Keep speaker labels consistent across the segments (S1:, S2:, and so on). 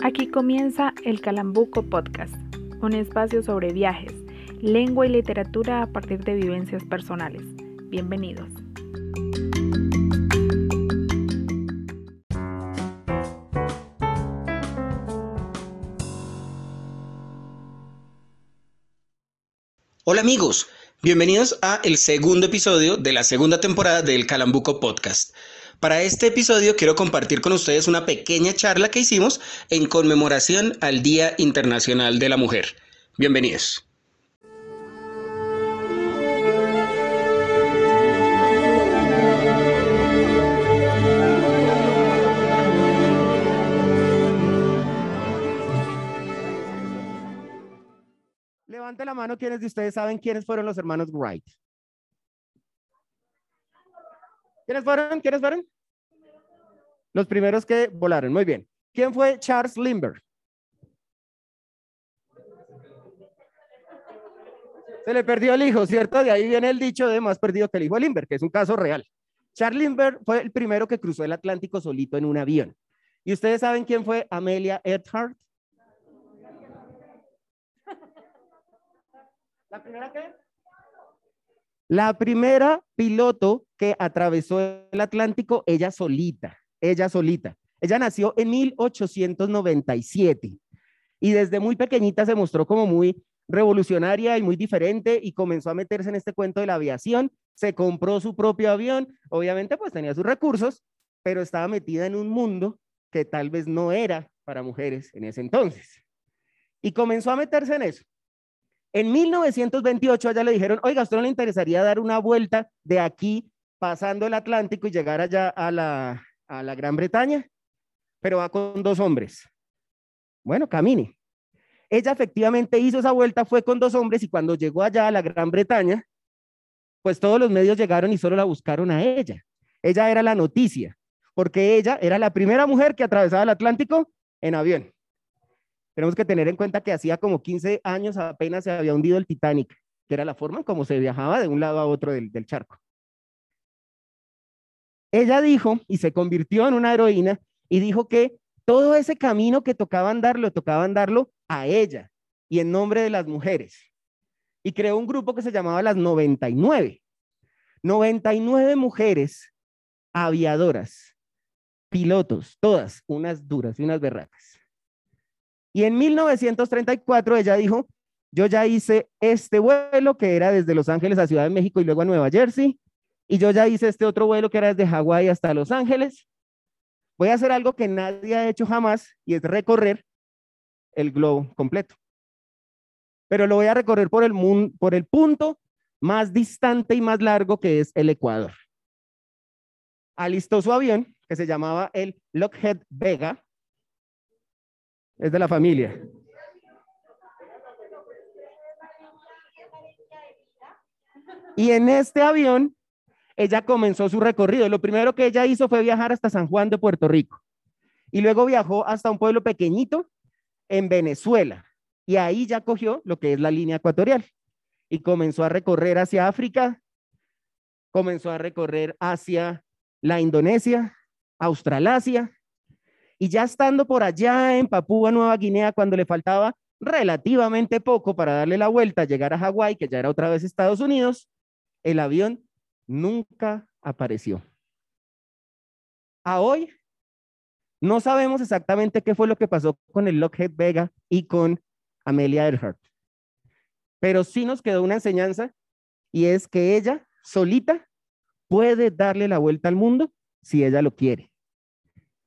S1: Aquí comienza el Calambuco Podcast, un espacio sobre viajes, lengua y literatura a partir de vivencias personales. Bienvenidos.
S2: Hola amigos, bienvenidos a el segundo episodio de la segunda temporada del Calambuco Podcast. Para este episodio quiero compartir con ustedes una pequeña charla que hicimos en conmemoración al Día Internacional de la Mujer. Bienvenidos.
S3: Levante la mano quienes de ustedes saben quiénes fueron los hermanos Wright. ¿Quiénes fueron? ¿Quiénes fueron? Los primeros que volaron. Muy bien. ¿Quién fue Charles Lindbergh? Se le perdió el hijo, ¿cierto? De ahí viene el dicho de más perdido que el hijo de Lindbergh, que es un caso real. Charles Lindbergh fue el primero que cruzó el Atlántico solito en un avión. ¿Y ustedes saben quién fue Amelia Earhart? ¿La primera qué? La primera piloto que atravesó el Atlántico, ella solita, ella solita. Ella nació en 1897 y desde muy pequeñita se mostró como muy revolucionaria y muy diferente y comenzó a meterse en este cuento de la aviación. Se compró su propio avión, obviamente pues tenía sus recursos, pero estaba metida en un mundo que tal vez no era para mujeres en ese entonces. Y comenzó a meterse en eso. En 1928 allá le dijeron, oiga, ¿a usted no le interesaría dar una vuelta de aquí pasando el Atlántico y llegar allá a la, a la Gran Bretaña? Pero va con dos hombres. Bueno, camine. Ella efectivamente hizo esa vuelta, fue con dos hombres y cuando llegó allá a la Gran Bretaña, pues todos los medios llegaron y solo la buscaron a ella. Ella era la noticia, porque ella era la primera mujer que atravesaba el Atlántico en avión. Tenemos que tener en cuenta que hacía como 15 años apenas se había hundido el Titanic, que era la forma en cómo se viajaba de un lado a otro del, del charco. Ella dijo, y se convirtió en una heroína, y dijo que todo ese camino que tocaban darlo, tocaban darlo a ella y en nombre de las mujeres. Y creó un grupo que se llamaba las 99. 99 mujeres aviadoras, pilotos, todas unas duras y unas berracas. Y en 1934 ella dijo, yo ya hice este vuelo que era desde Los Ángeles a Ciudad de México y luego a Nueva Jersey, y yo ya hice este otro vuelo que era desde Hawái hasta Los Ángeles. Voy a hacer algo que nadie ha hecho jamás y es recorrer el globo completo. Pero lo voy a recorrer por el, por el punto más distante y más largo que es el Ecuador. Alistó su avión, que se llamaba el Lockheed Vega. Es de la familia. Y en este avión, ella comenzó su recorrido. Lo primero que ella hizo fue viajar hasta San Juan de Puerto Rico. Y luego viajó hasta un pueblo pequeñito en Venezuela. Y ahí ya cogió lo que es la línea ecuatorial. Y comenzó a recorrer hacia África, comenzó a recorrer hacia la Indonesia, Australasia. Y ya estando por allá en Papúa Nueva Guinea, cuando le faltaba relativamente poco para darle la vuelta, llegar a Hawái, que ya era otra vez Estados Unidos, el avión nunca apareció. A hoy no sabemos exactamente qué fue lo que pasó con el Lockheed Vega y con Amelia Earhart, pero sí nos quedó una enseñanza y es que ella solita puede darle la vuelta al mundo si ella lo quiere.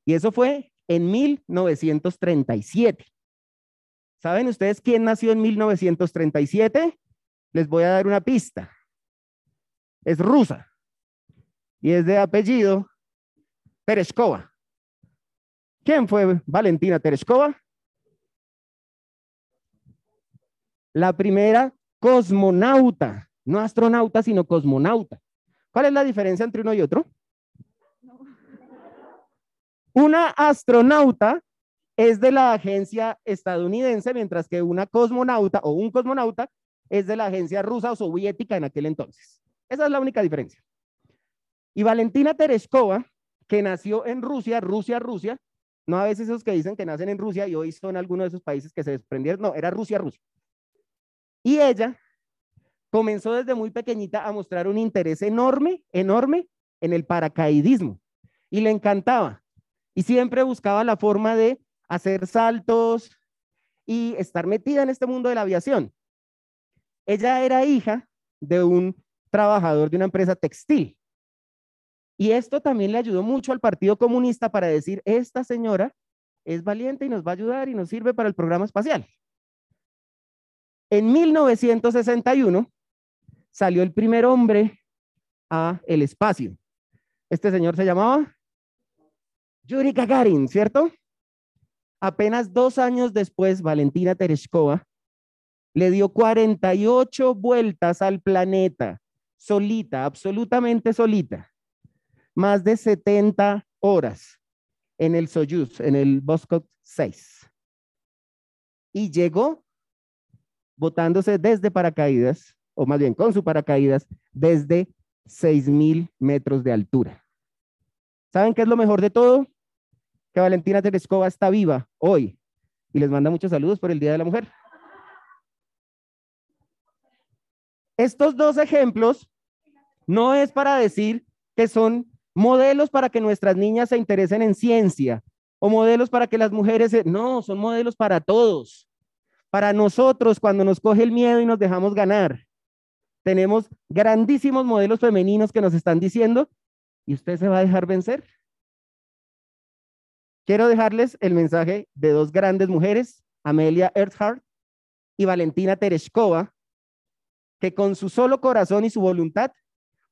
S3: Y eso fue en 1937. ¿Saben ustedes quién nació en 1937? Les voy a dar una pista. Es rusa y es de apellido Tereshkova. ¿Quién fue Valentina Tereshkova? La primera cosmonauta, no astronauta, sino cosmonauta. ¿Cuál es la diferencia entre uno y otro? Una astronauta es de la agencia estadounidense, mientras que una cosmonauta o un cosmonauta es de la agencia rusa o soviética en aquel entonces. Esa es la única diferencia. Y Valentina Tereshkova, que nació en Rusia, Rusia, Rusia, No a veces esos que dicen que nacen en Rusia y hoy son algunos de esos países que se desprendieron. No, era Rusia, Rusia. Y ella comenzó desde muy pequeñita a mostrar un interés enorme, enorme en el paracaidismo. Y le encantaba. Y siempre buscaba la forma de hacer saltos y estar metida en este mundo de la aviación. Ella era hija de un trabajador de una empresa textil. Y esto también le ayudó mucho al Partido Comunista para decir, esta señora es valiente y nos va a ayudar y nos sirve para el programa espacial. En 1961 salió el primer hombre a el espacio. Este señor se llamaba Yuri Gagarin, ¿cierto? Apenas dos años después, Valentina Tereshkova le dio 48 vueltas al planeta, solita, absolutamente solita más de 70 horas en el Soyuz, en el Voskhod 6. Y llegó botándose desde paracaídas, o más bien con su paracaídas, desde 6.000 metros de altura. ¿Saben qué es lo mejor de todo? Que Valentina Tereskova está viva hoy y les manda muchos saludos por el Día de la Mujer. Estos dos ejemplos no es para decir que son modelos para que nuestras niñas se interesen en ciencia o modelos para que las mujeres, no, son modelos para todos. Para nosotros, cuando nos coge el miedo y nos dejamos ganar, tenemos grandísimos modelos femeninos que nos están diciendo, ¿y usted se va a dejar vencer? Quiero dejarles el mensaje de dos grandes mujeres, Amelia Earhart y Valentina Tereshkova, que con su solo corazón y su voluntad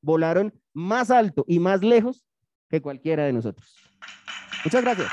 S3: volaron más alto y más lejos que cualquiera de nosotros. Muchas gracias.